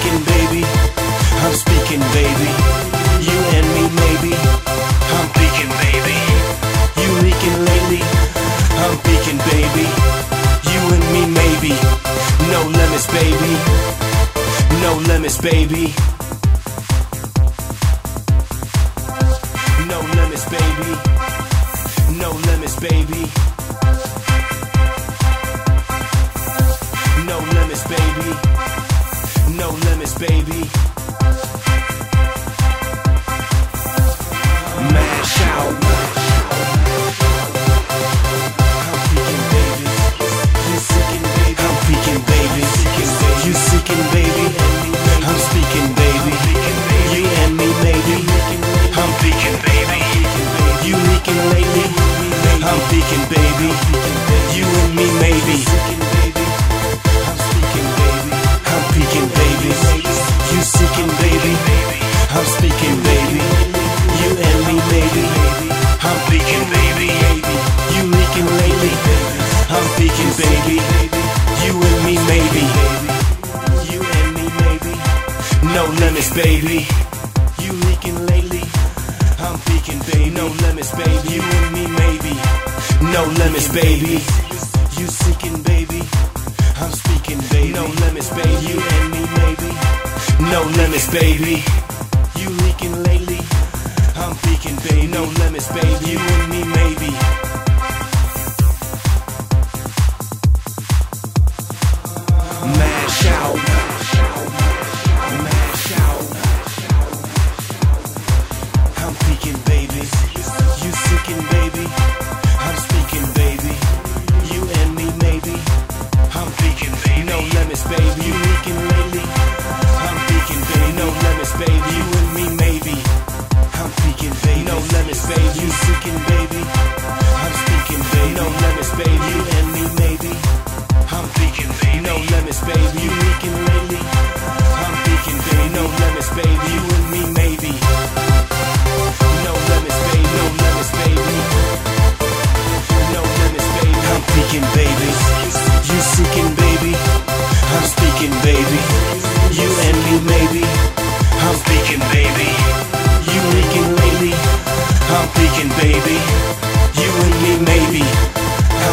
speaking, baby. I'm speaking, baby. You and me, maybe. I'm peeking, baby. You leaking lately. I'm peeking, baby. You and me, maybe. No limits, baby. No limits, baby. No limits, baby. No limits, baby. No limits, baby baby. Mash out. I'm baby. You seeking, baby. I'm baby. You seeking, baby. I'm speaking, baby. You and me. I'm baby. You leaking lately. I'm baby. You and me, maybe. Baby. I'm speaking, baby. You and me, maybe. I'm peeking, baby. You leaking lately. I'm peeking, baby. You and me, maybe. You and me, maybe. No limits, baby. You leaking lately. I'm peeking, baby. No limits, baby. You and me, maybe. No limits, baby. You seeking, baby. I'm speaking, baby. No limits, baby. You and. No limits, baby. You leaking lately. I'm peeking, baby. No limits, baby. You and me, maybe. Mash out. Mash out. I'm peeking, baby. You seeking, baby. I'm baby. You and me, maybe. I'm baby. No limits, baby. You leaking lately.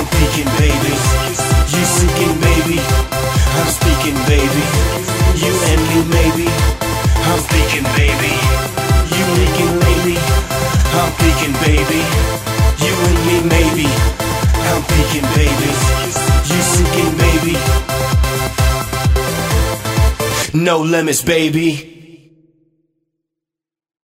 I'm peeking, baby. You seeking, baby. I'm speaking, baby. You and me, maybe. I'm speaking, baby. You leaking lately. I'm peeking, baby. You and me, maybe. I'm peeking, baby. You seeking, baby. No limits, baby.